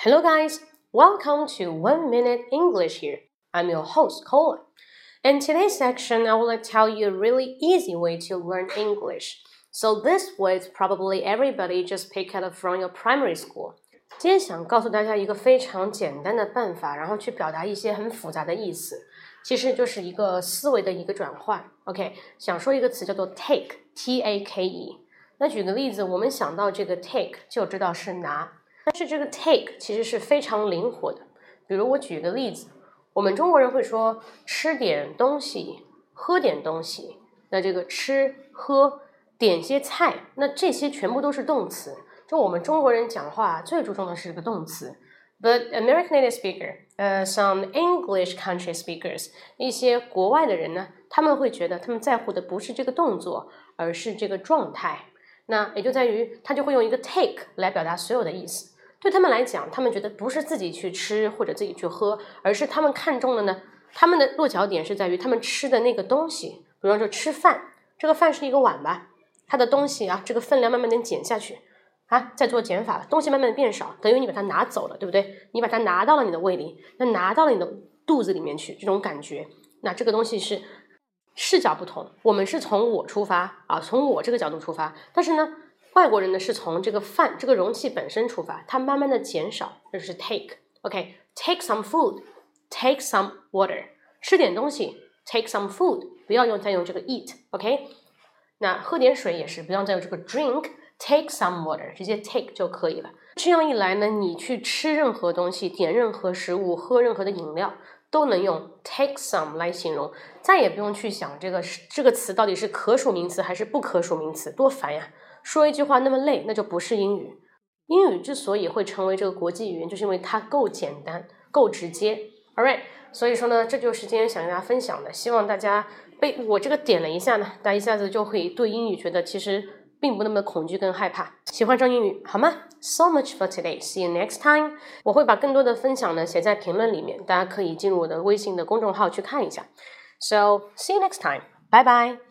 Hello, guys. Welcome to One Minute English here. I'm your host, Colin. In today's section, I will tell you a really easy way to learn English. So this way, probably everybody just pick it up from your primary school. 今天想告诉大家一个非常简单的办法，然后去表达一些很复杂的意思，其实就是一个思维的一个转换。OK，想说一个词叫做 take，T A K E。那举个例子，我们想到这个 take 就知道是拿。 但是这个 take 其实是非常灵活的。比如我举一个例子，我们中国人会说吃点东西，喝点东西。那这个吃喝点些菜，那这些全部都是动词。就我们中国人讲话最注重的是这个动词。But American native speaker，呃，some English country speakers，一些国外的人呢，他们会觉得他们在乎的不是这个动作，而是这个状态。那也就在于他就会用一个 take 来表达所有的意思。对他们来讲，他们觉得不是自己去吃或者自己去喝，而是他们看中的呢。他们的落脚点是在于他们吃的那个东西。比方说吃饭，这个饭是一个碗吧，它的东西啊，这个分量慢慢的减下去啊，在做减法了，东西慢慢的变少，等于你把它拿走了，对不对？你把它拿到了你的胃里，那拿到了你的肚子里面去，这种感觉，那这个东西是视角不同。我们是从我出发啊，从我这个角度出发，但是呢。外国人呢是从这个饭这个容器本身出发，它慢慢的减少，这就是 take，OK，take some food，take some water，吃点东西，take some food，不要用再用这个 eat，OK，那喝点水也是，不要再用这个 drink，take some water，直接 take 就可以了。这样一来呢，你去吃任何东西，点任何食物，喝任何的饮料，都能用 take some 来形容，再也不用去想这个这个词到底是可数名词还是不可数名词，多烦呀！说一句话那么累，那就不是英语。英语之所以会成为这个国际语言，就是因为它够简单、够直接。All right，所以说呢，这就是今天想跟大家分享的。希望大家被我这个点了一下呢，大家一下子就会对英语觉得其实并不那么恐惧跟害怕，喜欢上英语好吗？So much for today. See you next time. 我会把更多的分享呢写在评论里面，大家可以进入我的微信的公众号去看一下。So see you next time. Bye bye.